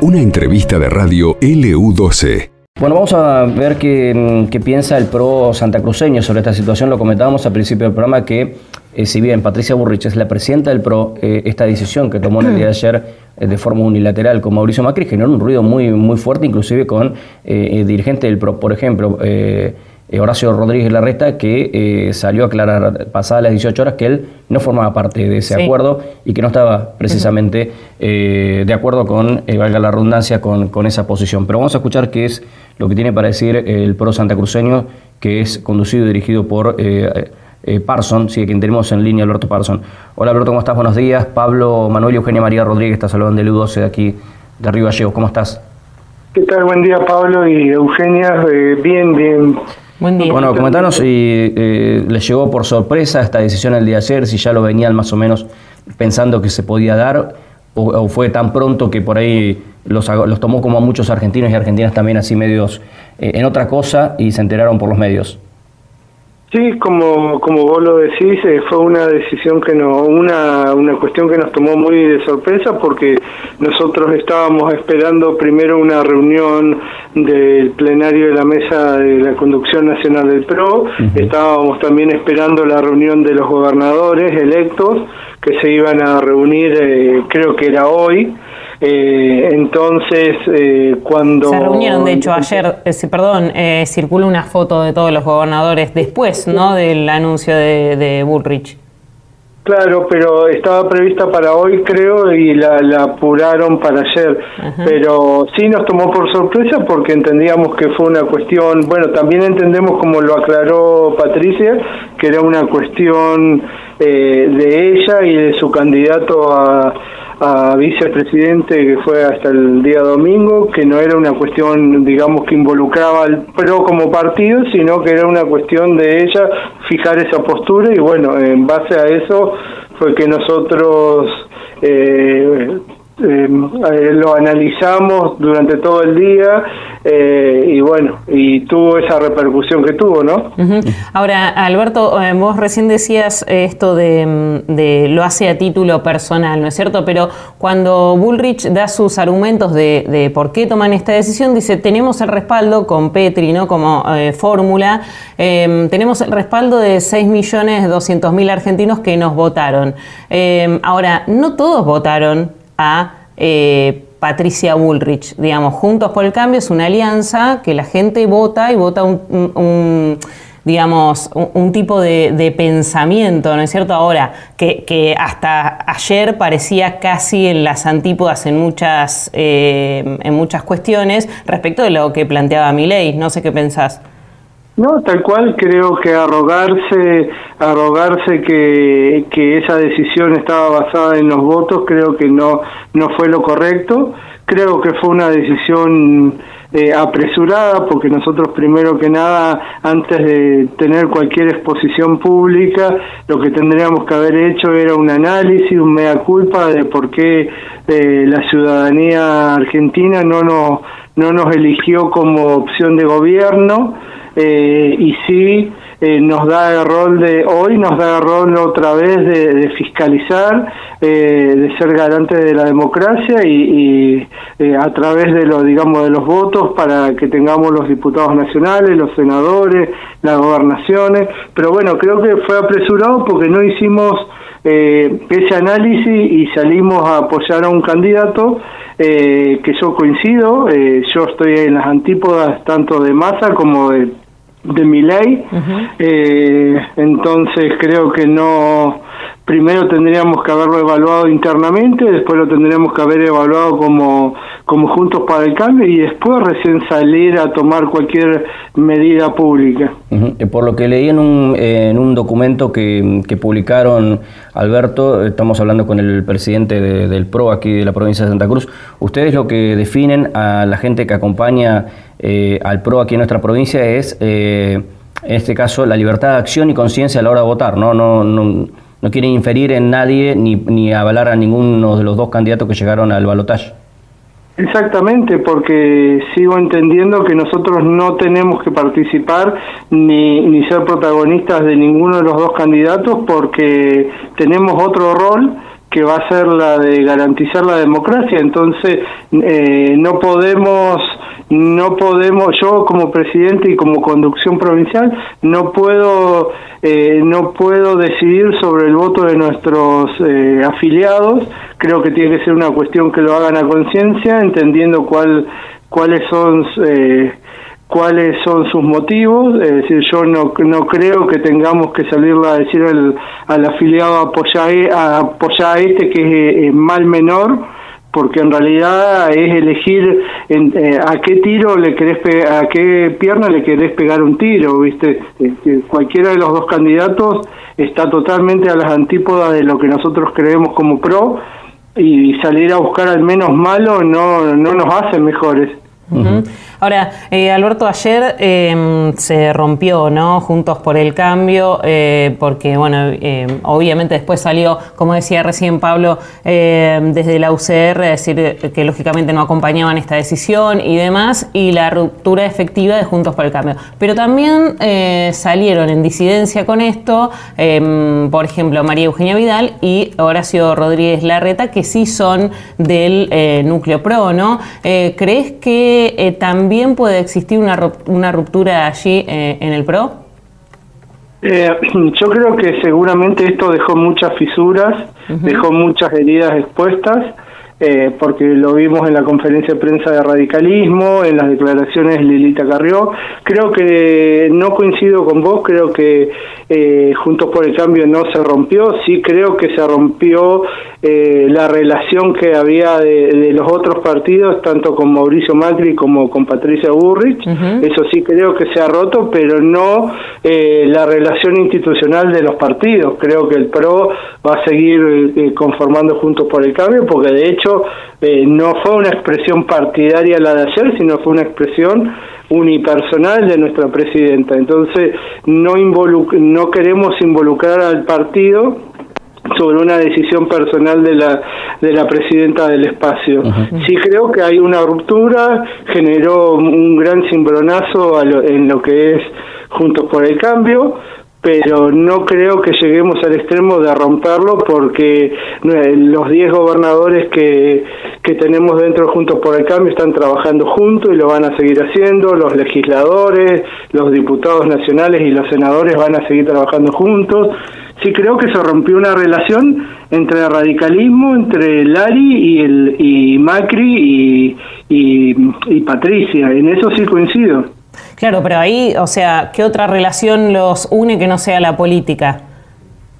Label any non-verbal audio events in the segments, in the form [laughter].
Una entrevista de radio LU12. Bueno, vamos a ver qué, piensa el pro santacruceño sobre esta situación. Lo comentábamos al principio del programa que, eh, si bien Patricia Burrich es la presidenta del pro, eh, esta decisión que tomó en el día de ayer eh, de forma unilateral con Mauricio Macri generó un ruido muy, muy fuerte, inclusive con dirigentes del pro. Por ejemplo, eh, Horacio Rodríguez Larreta, que eh, salió a aclarar pasadas las 18 horas que él no formaba parte de ese acuerdo y que no estaba precisamente eh, de acuerdo con, valga la redundancia, con, con, esa posición. Pero vamos a escuchar qué es lo que tiene para decir el pro santacruceño, que es conducido y dirigido por Parson, sí, quien tenemos en línea, Alberto Parson. Hola Alberto, ¿cómo estás? Buenos días. Pablo Manuel y Eugenia María Rodríguez, está saludando del U12 de aquí, de Río Gallegos. ¿Cómo estás? ¿Qué tal? Buen día Pablo y Eugenia. bien, bien. Bueno, comentanos si eh, les llegó por sorpresa esta decisión el día de ayer, si ya lo venían más o menos pensando que se podía dar, o, fue tan pronto que por ahí los, los, tomó como a muchos argentinos y argentinas también así medios eh, en otra cosa y se enteraron por los medios. Sí, como, como vos lo decís, eh, fue una decisión que no, una, una cuestión que nos tomó muy de sorpresa porque nosotros estábamos esperando primero una reunión del plenario de la mesa de la conducción nacional del PRO, estábamos también esperando la reunión de los gobernadores electos que se iban a reunir, eh, creo que era hoy, eh, entonces, eh, cuando... Se reunieron, de hecho, ayer, eh, perdón, eh, circuló una foto de todos los gobernadores después, ¿no?, del anuncio de, de Bullrich. Claro, pero estaba prevista para hoy, creo, y la, apuraron para ayer. Pero sí nos tomó por sorpresa porque entendíamos que fue una cuestión, bueno, también entendemos, como lo aclaró Patricia, que era una cuestión de ella y de su candidato a a vicepresidente que fue hasta el día domingo, que no era una cuestión, digamos, que involucraba al PRO como partido, sino que era una cuestión de ella fijar esa postura y bueno, en base a eso fue que nosotros eh, eh, lo analizamos durante todo el día eh, y bueno, y tuvo esa repercusión que tuvo, ¿no? Ahora, Alberto, eh, vos recién decías esto de, de, lo hace a título personal, ¿no es cierto? Pero cuando Bullrich da sus argumentos de, de por qué toman esta decisión, dice, tenemos el respaldo con Petri, ¿no? Como fórmula, tenemos el respaldo de 6.200.000 argentinos que nos votaron. ahora, no todos votaron a eh, Patricia Bullrich. Digamos, Juntos por el Cambio es una alianza que la gente vota y vota un, digamos, un, tipo de, pensamiento, ¿no es cierto? Ahora, que, hasta ayer parecía casi en las antípodas en muchas, eh, en muchas cuestiones respecto de lo que planteaba mi ley. No sé qué pensás. No, tal cual creo que arrogarse, arrogarse que, esa decisión estaba basada en los votos, creo que no, no fue lo correcto. Creo que fue una decisión eh, apresurada porque nosotros primero que nada, antes de tener cualquier exposición pública, lo que tendríamos que haber hecho era un análisis, un mea culpa de por qué eh, la ciudadanía argentina no nos, no nos eligió como opción de gobierno eh, y sí eh, nos da el rol de hoy, nos da el rol otra vez de, fiscalizar, eh, de ser garante de la democracia y, a través de los digamos de los votos para que tengamos los diputados nacionales, los senadores, las gobernaciones. Pero bueno, creo que fue apresurado porque no hicimos ese análisis y salimos a apoyar a un candidato que yo coincido, yo estoy en las antípodas tanto de masa como de de mi ley. Eh, entonces creo que no, primero tendríamos que haberlo evaluado internamente, después lo tendríamos que haber evaluado como, como Juntos para el Cambio y después recién salir a tomar cualquier medida pública. Eh, por lo que leí en un, en un documento que, que, publicaron, Alberto, estamos hablando con el presidente del PRO aquí de la provincia de Santa Cruz, ustedes lo que definen a la gente que acompaña eh, al PRO aquí en nuestra provincia es, eh, en este caso, la libertad de acción y conciencia a la hora de votar, ¿no? no, no no quieren inferir en nadie ni, ni avalar a ninguno de los dos candidatos que llegaron al balotaje. Exactamente, porque sigo entendiendo que nosotros no tenemos que participar ni, ni ser protagonistas de ninguno de los dos candidatos porque tenemos otro rol que va a ser la de garantizar la democracia. Entonces, eh, no podemos no podemos, yo como presidente y como conducción provincial, no puedo, eh, no puedo decidir sobre el voto de nuestros eh, afiliados. Creo que tiene que ser una cuestión que lo hagan a conciencia, entendiendo cuál, cuáles son eh, cuáles son sus motivos, es decir, yo no, no creo que tengamos que salir a decir al, afiliado apoyar, a, apoyar este que es mal menor, porque en realidad es elegir en, eh, a qué tiro le querés a qué pierna le querés pegar un tiro, ¿viste? Cualquiera de los dos candidatos está totalmente a las antípodas de lo que nosotros creemos como pro y salir a buscar al menos malo no, no nos hace mejores. Ahora, eh, Alberto, ayer em, se rompió, ¿no? Juntos por el cambio, eh, porque, bueno, em, obviamente después salió, como decía recién Pablo, em, desde la UCR, decir que lógicamente no acompañaban esta decisión y demás, y la ruptura efectiva de Juntos por el Cambio. Pero también eh, salieron en disidencia con esto, por ejemplo, María Eugenia Vidal y Horacio Rodríguez Larreta, que sí son del núcleo PRO, ¿no? ¿Crees que también ¿también puede existir una, una ruptura allí eh, en el PRO? Eh, [clears throat] yo creo que seguramente esto dejó muchas fisuras, dejó muchas heridas expuestas eh, porque lo vimos en la conferencia de prensa de radicalismo, en las declaraciones de Lilita Carrió. Creo que no coincido con vos, creo que eh, Juntos por el Cambio no se rompió, sí creo que se rompió eh, la relación que había de, los otros partidos, tanto con Mauricio Macri como con Patricia Burrich, eso sí creo que se ha roto, pero no eh, la relación institucional de los partidos. Creo que el PRO va a seguir conformando Juntos por el Cambio, porque de hecho eh, no fue una expresión partidaria la de ayer, sino fue una expresión unipersonal de nuestra presidenta. Entonces, no, no queremos involucrar al partido sobre una decisión personal de la de la presidenta del espacio. Sí creo que hay una ruptura, generó un gran cimbronazo en lo que es Juntos por el Cambio, pero no creo que lleguemos al extremo de romperlo porque eh, los 10 gobernadores que, que tenemos dentro Juntos por el Cambio están trabajando juntos y lo van a seguir haciendo, los legisladores, los diputados nacionales y los senadores van a seguir trabajando juntos. Sí creo que se rompió una relación entre el radicalismo, entre Lari y, el, y Macri y, y, y Patricia, en eso sí coincido. Claro, pero ahí, o sea, ¿qué otra relación los une que no sea la política?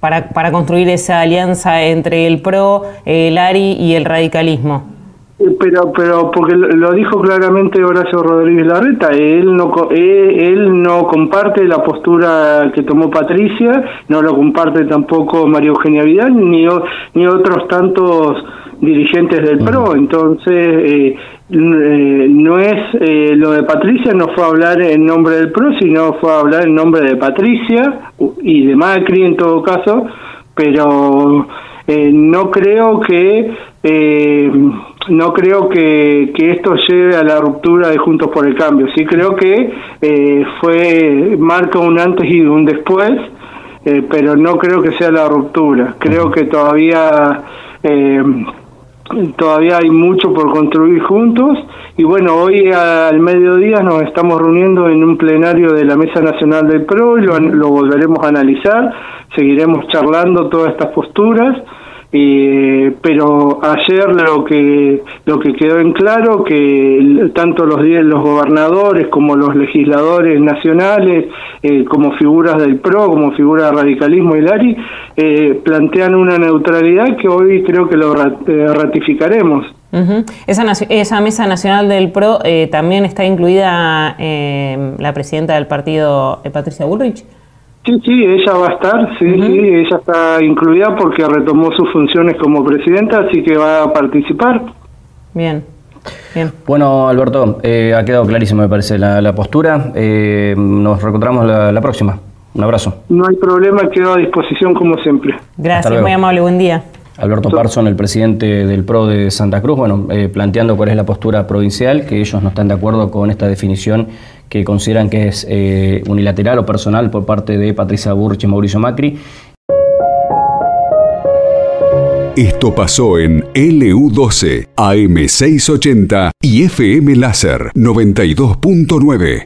Para, para construir esa alianza entre el PRO, el ARI y el radicalismo. Eh, pero, pero porque lo dijo claramente Horacio Rodríguez Larreta, él no, eh, él no comparte la postura que tomó Patricia, no lo comparte tampoco María Eugenia Vidal, ni, ni otros tantos dirigentes del PRO, entonces eh, eh, no es eh, lo de Patricia, no fue a hablar en nombre del PRO, sino fue a hablar en nombre de Patricia y de Macri en todo caso, pero no creo que no creo que, que, esto lleve a la ruptura de Juntos por el Cambio. Sí creo que fue marca un antes y un después, pero no creo que sea la ruptura. Creo que todavía todavía hay mucho por construir juntos. Y bueno, hoy al mediodía nos estamos reuniendo en un plenario de la Mesa Nacional del PRO y lo, lo volveremos a analizar, seguiremos charlando todas estas posturas eh, pero ayer lo que lo que quedó en claro que tanto los los gobernadores como los legisladores nacionales eh, como figuras del PRO como figuras de radicalismo y LARI eh, plantean una neutralidad que hoy creo que lo eh, ratificaremos. Esa, esa mesa nacional del PRO también está incluida la presidenta del partido Patricia Bullrich Sí, sí, ella va a estar, sí, sí, ella está incluida porque retomó sus funciones como presidenta, así que va a participar. Bien. Bien. Bueno, Alberto, eh, ha quedado clarísimo, me parece, la, postura. Eh, nos reencontramos la, próxima. Un abrazo. No hay problema, quedo a disposición como siempre. Gracias, muy amable, buen día. Alberto Parson, el presidente del PRO de Santa Cruz, bueno, eh, planteando cuál es la postura provincial, que ellos no están de acuerdo con esta definición que consideran que es eh, unilateral o personal por parte de Patricia Burrich y Mauricio Macri. Esto pasó en LU12, AM680 y FM Láser 92.9.